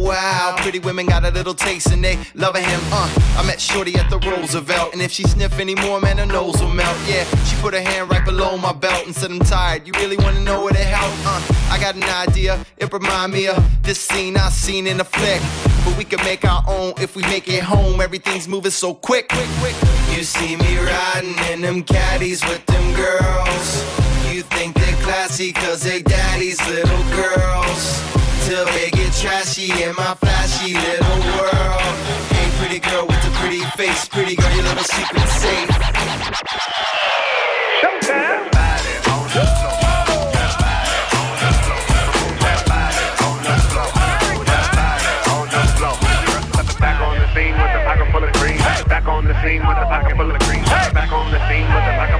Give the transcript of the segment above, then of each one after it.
Wow, pretty women got a little taste and they loving him. Uh, I met Shorty at the Roosevelt, and if she sniff anymore, man, her nose will melt. Yeah, she put her hand right below my belt and said, I'm tired. You really wanna know where to help? Uh, I got an idea. It remind me of this scene I seen in a flick but we can make our own if we make it home. Everything's moving so quick, quick, quick. You see me riding in them caddies with them girls. You think they're classy cause they daddy's little girls. Till they get trashy in my flashy little world. Hey, pretty girl with the pretty face, pretty girl, your little secret safe. Showtime. scene with a pocket full of green. Back on the scene with a pocket full of green.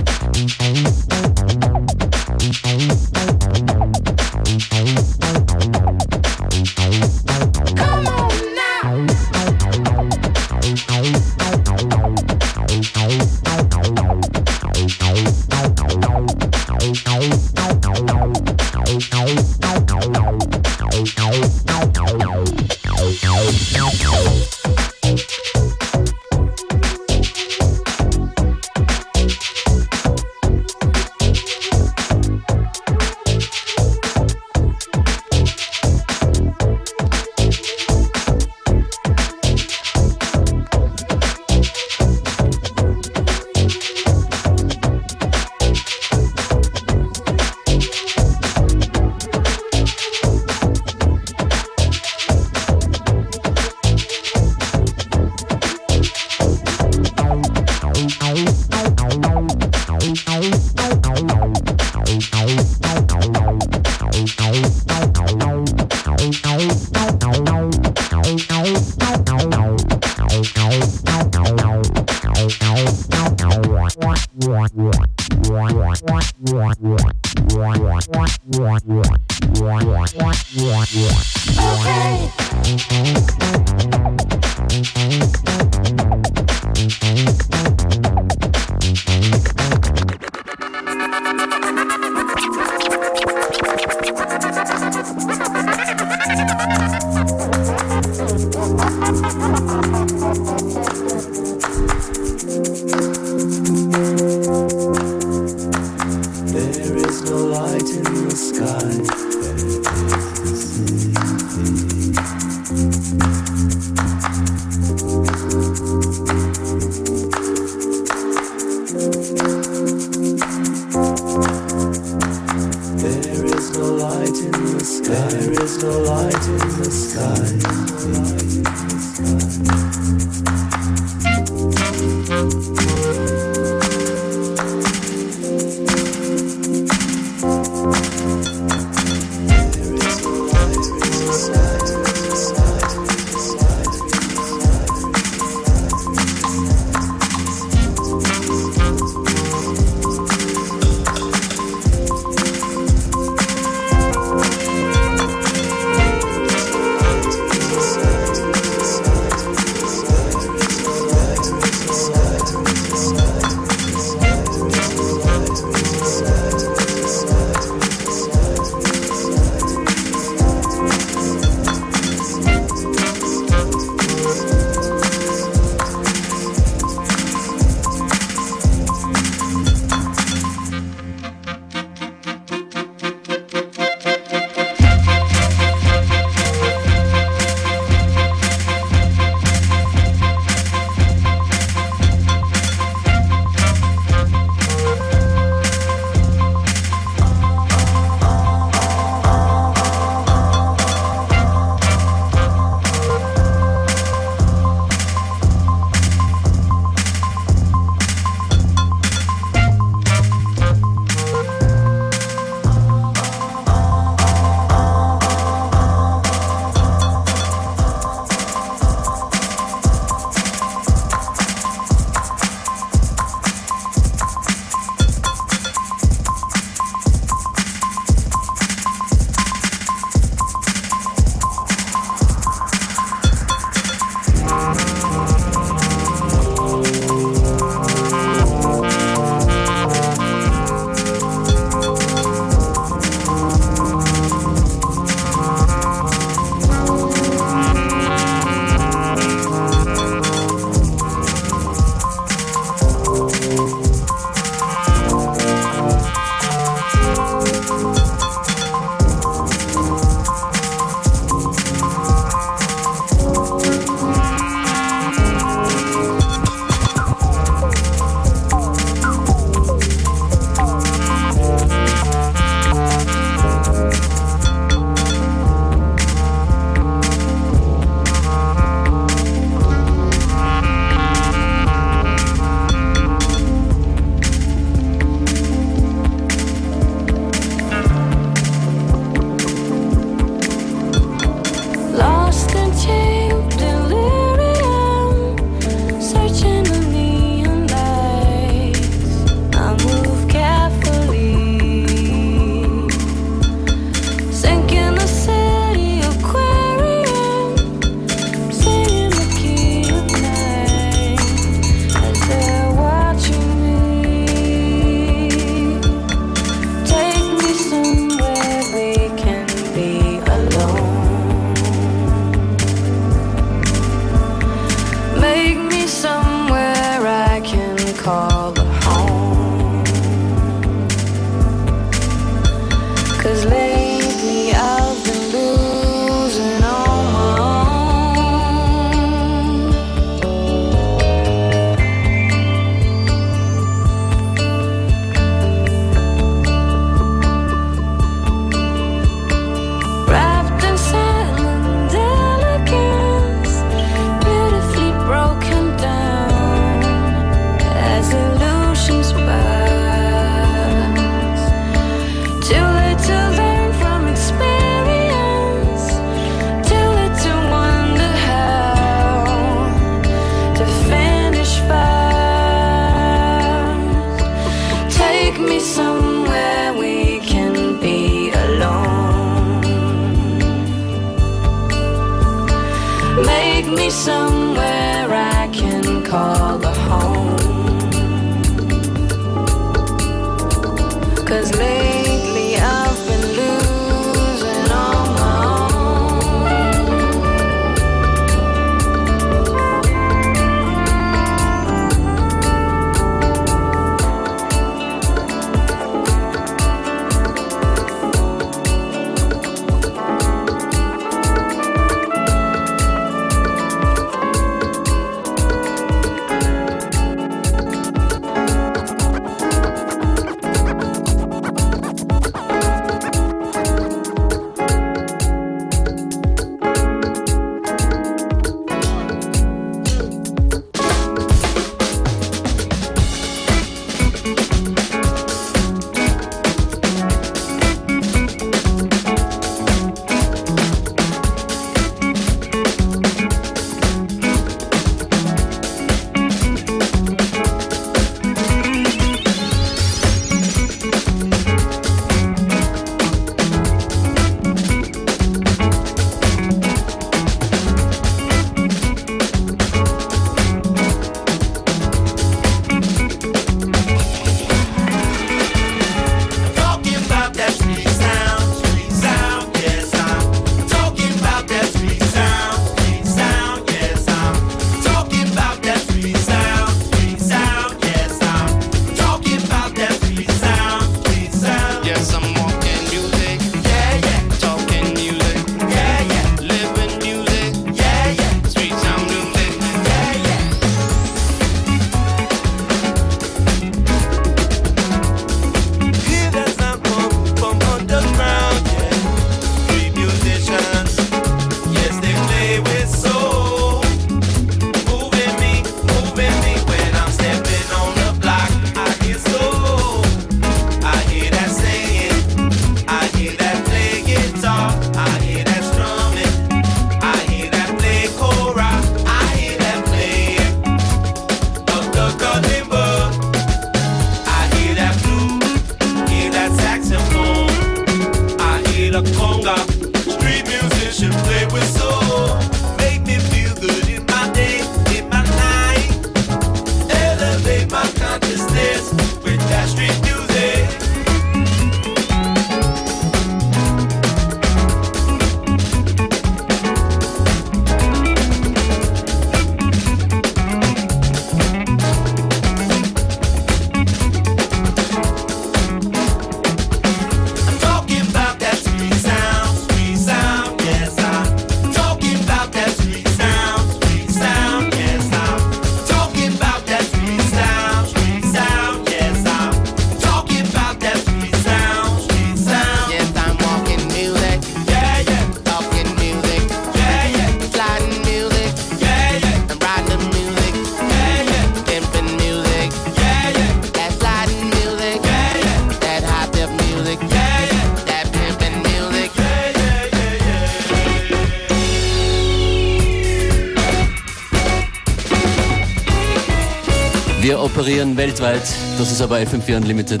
Deezer bei FM4 Unlimited.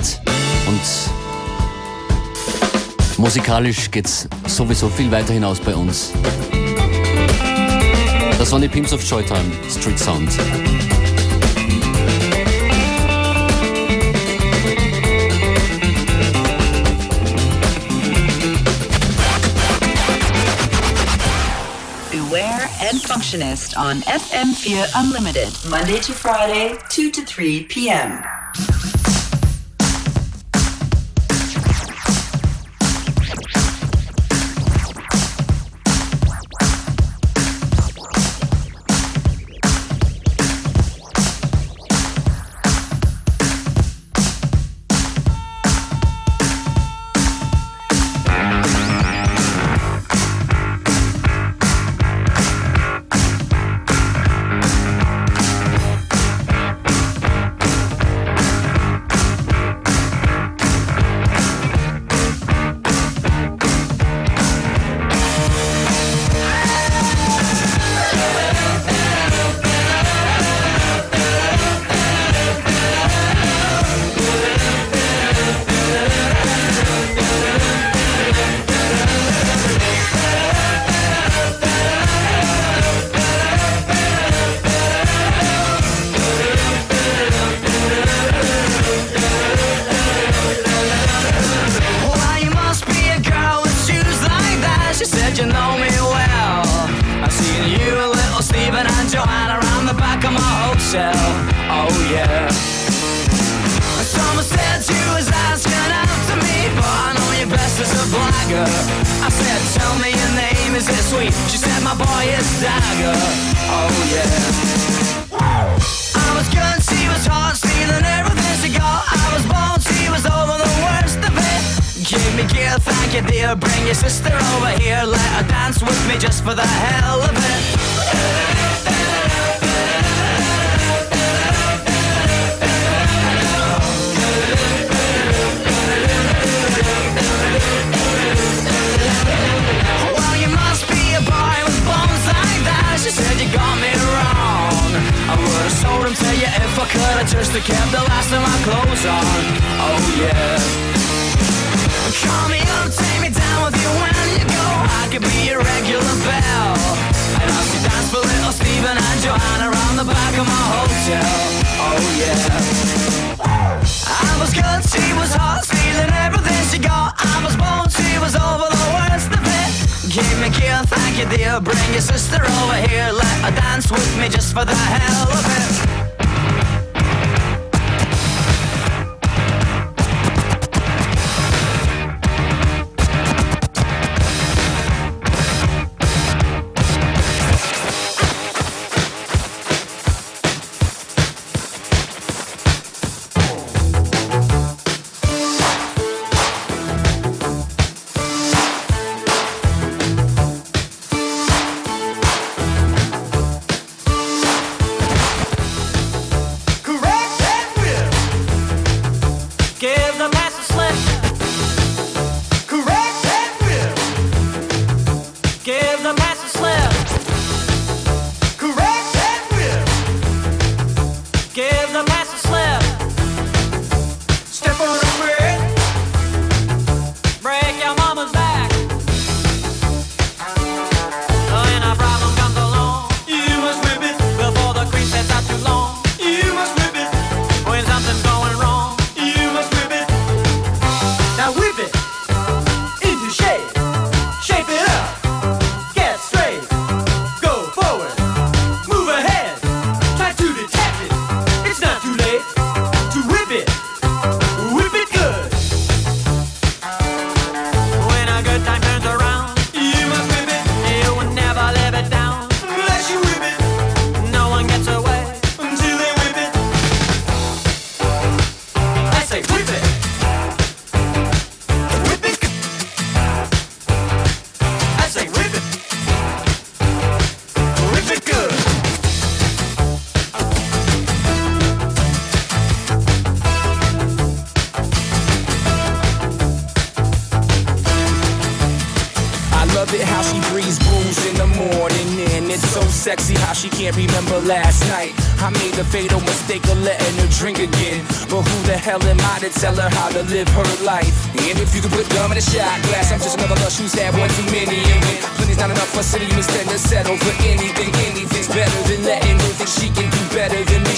Und musikalisch geht es sowieso viel weiter hinaus bei uns. Das waren die Pimps of Joytime, Street Sound. and Functionist on FM4 Unlimited, Monday to Friday, 2 to 3 p.m. sweet? She said, my boy is Dagger. Oh yeah. I was good, she was hot, stealing everything she got. I was born, she was over the worst of it. Give me gear, thank you dear. Bring your sister over here, let her dance with me just for the hell of it. Well, She said you got me wrong. I would have sold him to you if I could. I just kept the last of my clothes on. Oh yeah. Call me up, take me down with you when you go. I could be your regular bell. And I'll see dance for little Stephen and Joanna around the back of my hotel. Oh yeah. I was good, she was hot, stealing everything she got. I was born, she was over the worst of it. Give me gear, thank you dear. Bring your sister over here, let her dance with me just for the hell of it.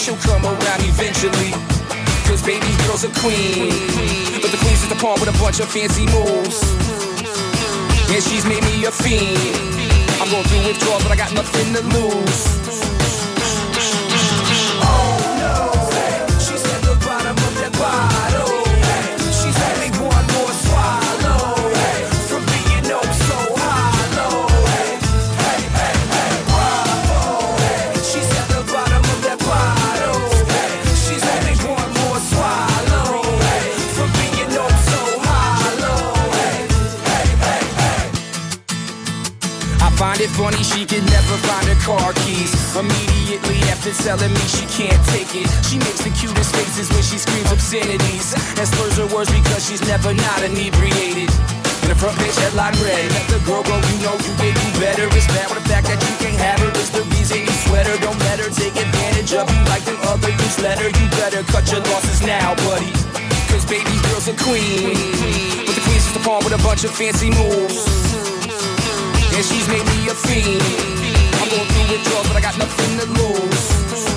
She'll come around eventually Cause baby girl's a queen But the queen's just a pawn with a bunch of fancy moves and she's made me a fiend. I'm going through withdrawals, but I got nothing to lose. Funny she can never find her car keys. Immediately after telling me she can't take it, she makes the cutest faces when she screams obscenities and slurs her words because she's never not inebriated. And the front page headline read, Let the girl go, you know you can do better. It's bad with the fact that you can't have her. It's the reason you sweat her. Don't let her take advantage of you like them other newsletter. You better cut your losses now, buddy. Cause baby girl's a queen. But the queen's just a pawn with a bunch of fancy moves. And she's made me a fiend. I'm going through withdrawals, but I got nothing to lose.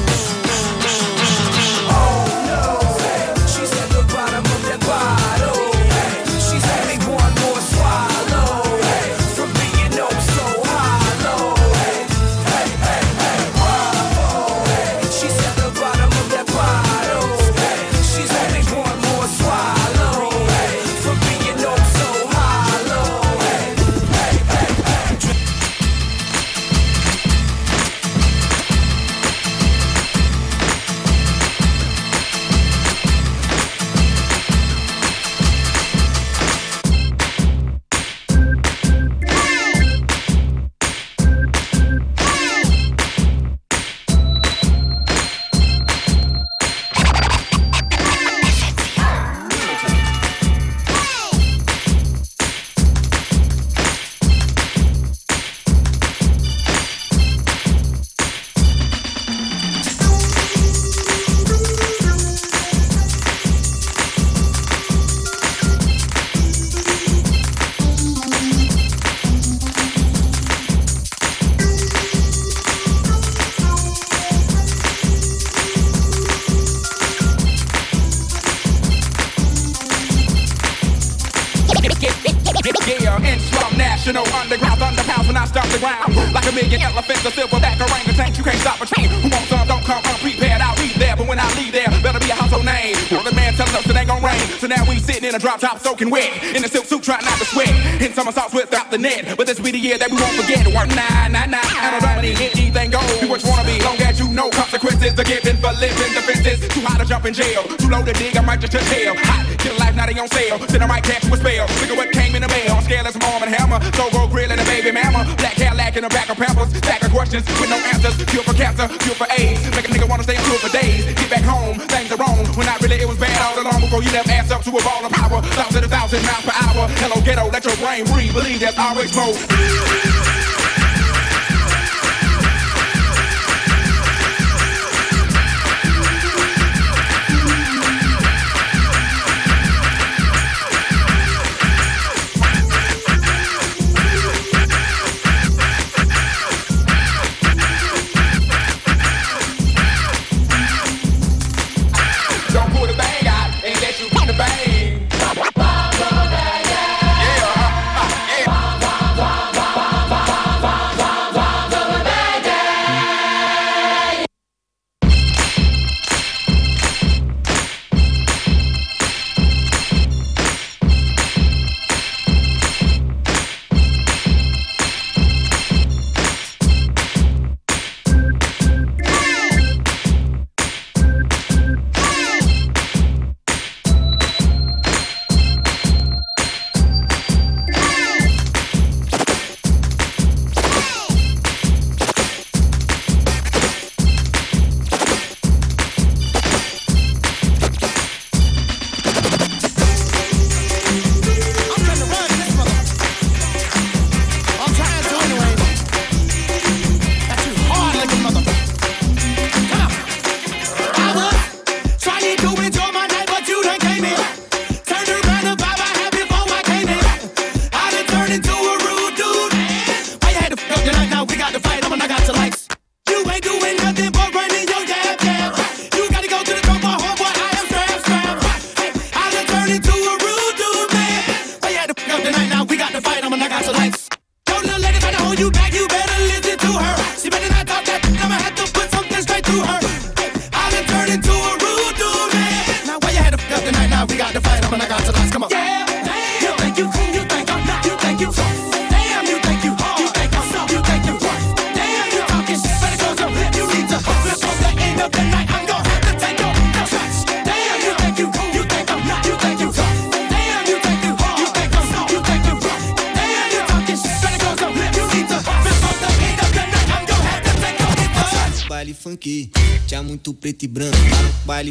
drop top soaking wet. In a silk suit, trying not to sweat. Hit somersaults without the net. But this be the year that we won't forget. Work nine, nine, nine. I don't dominate anything goes. Be what you wanna be, long as you know consequences. are given for living, defenses. Too hot to jump in jail. Too low to dig, I might just touch hell. Hot, get a life, now they on sale. Then I right catch you a spell. Look at what came in the mail. On scale as a mom and hammer. So go grill and a baby mama. Black hair lacking a back of pampers. Stack of questions with no answers. Cure for cancer, cure for AIDS. Make a nigga wanna stay in for days. Get back home, things are wrong. When not really, it was bad all along before you left ass up to a ball of power, thousand, thousand miles per hour. Hello, ghetto, let your brain breathe. Believe there's always more.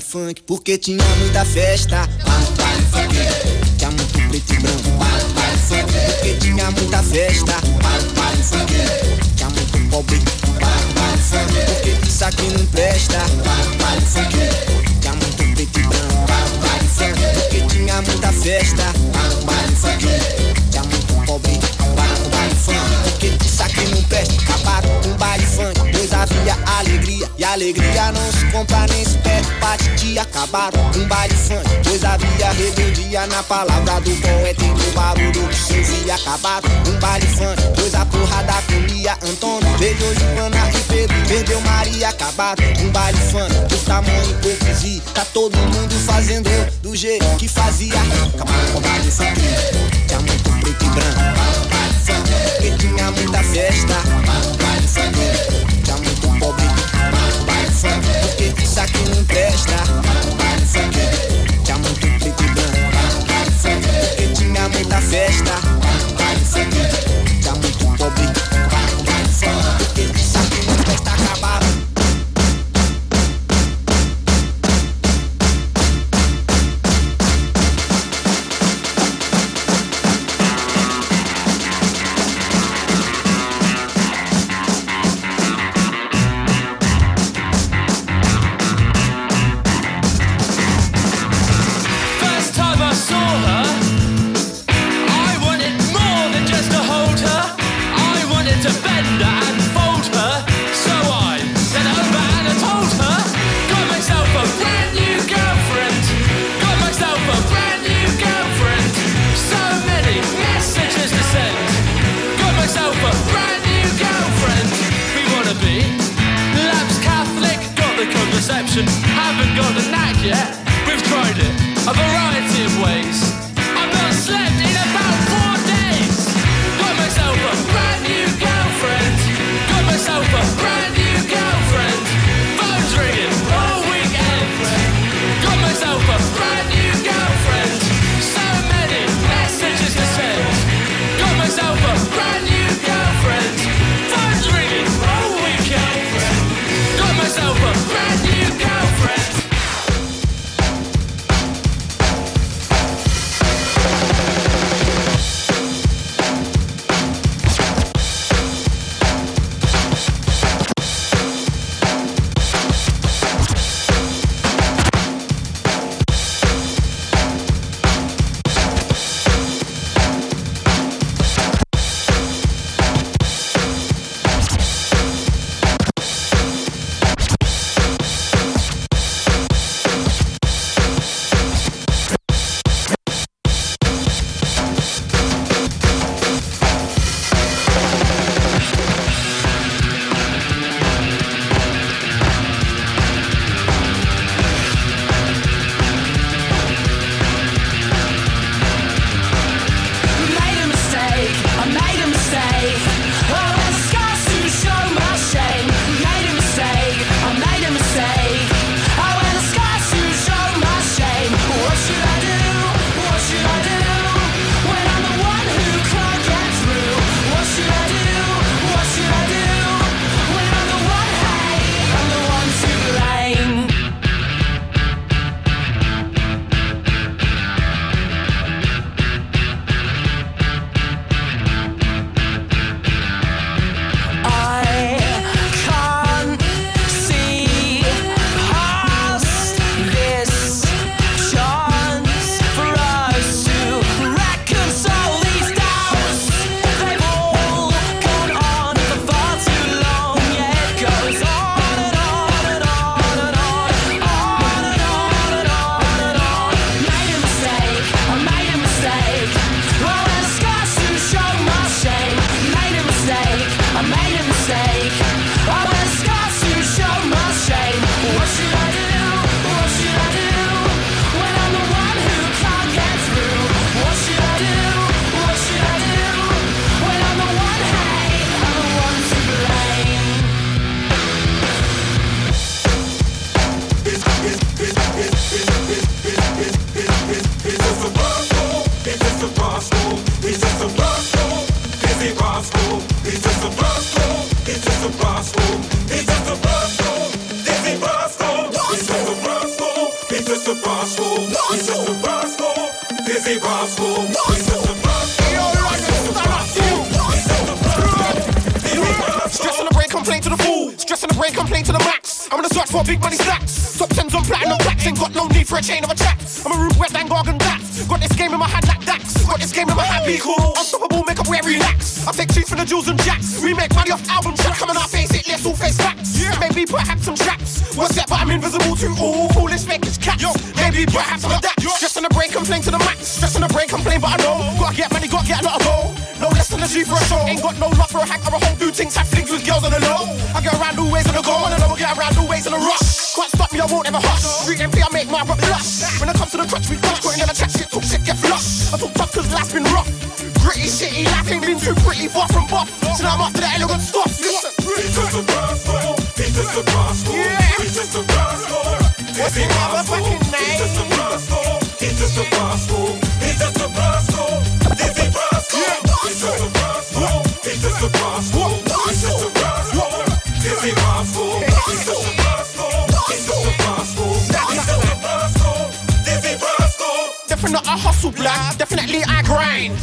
funk, porque tinha muita festa. na palavra do bom é ter barulho que se ouvia acabado. Um baile funk, dois a porrada com Lia Antônio. Beijou Joana e Pedro, perdeu Maria acabado. Um baile funk, do poucos hipocrisia. Tá todo mundo fazendo do jeito que fazia. Calma, com baile funk, tinha muito preto e branco. Porque tinha muita festa.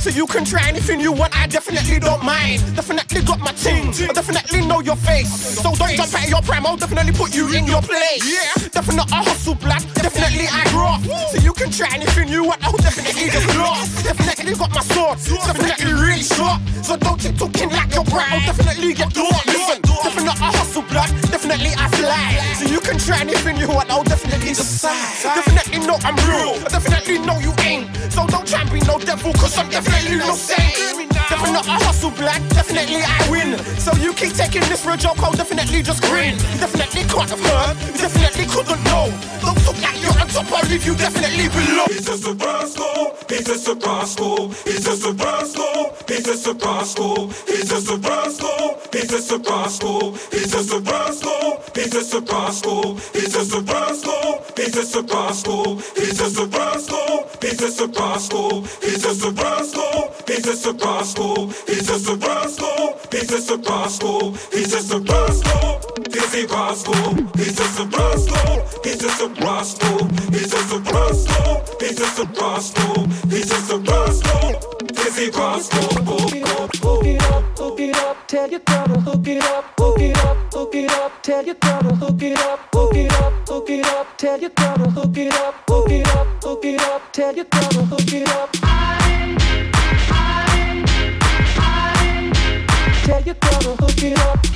So you can try anything you want, I definitely don't mind. Definitely got my team, I definitely know your face. So don't jump out of your prime, I'll definitely put you in your place. Yeah, definitely I hustle blood, definitely I graft. So you can try anything you want, I'll definitely just blast. Definitely got my sword, definitely really sharp. So don't keep talking like your prime, I'll definitely get caught. Listen, definitely I hustle blood, definitely I fly. So you can try anything you want, I'll definitely decide. Definitely know I'm real, I definitely know you ain't. So don't try and be no devil, cause I'm definitely no saint. Definitely not a hustle black, definitely I win. So you keep taking this for a joke, I'll definitely just grin. You definitely can't have heard, you definitely couldn't know. Don't look like you're on top, I'll leave you definitely below. He's just a rascal, he's just a rascal, he's just a rascal, he's just a rascal, he's just a rascal, he's just a rascal, he's just a rascal, he's just a rascal, he's just a rascal, he's just a rascal, he's just a rascal rascal, he's just a rascal, he's just a rascal, he's just a rascal, he's just a rascal, he's just a rascal, he's a rascal, he's just a rascal, he's just a rascal, he's just a rascal, he's just a rascal, he's just a rascal, he's a rascal. Hook it up, hook it up, tell your girl to hook it up, hook it up, hook it up, tell your girl to hook it up, tell your girl to hook it up, hook it up, hook it up, tell your girl to hook it up. Tell your girl to hook it up.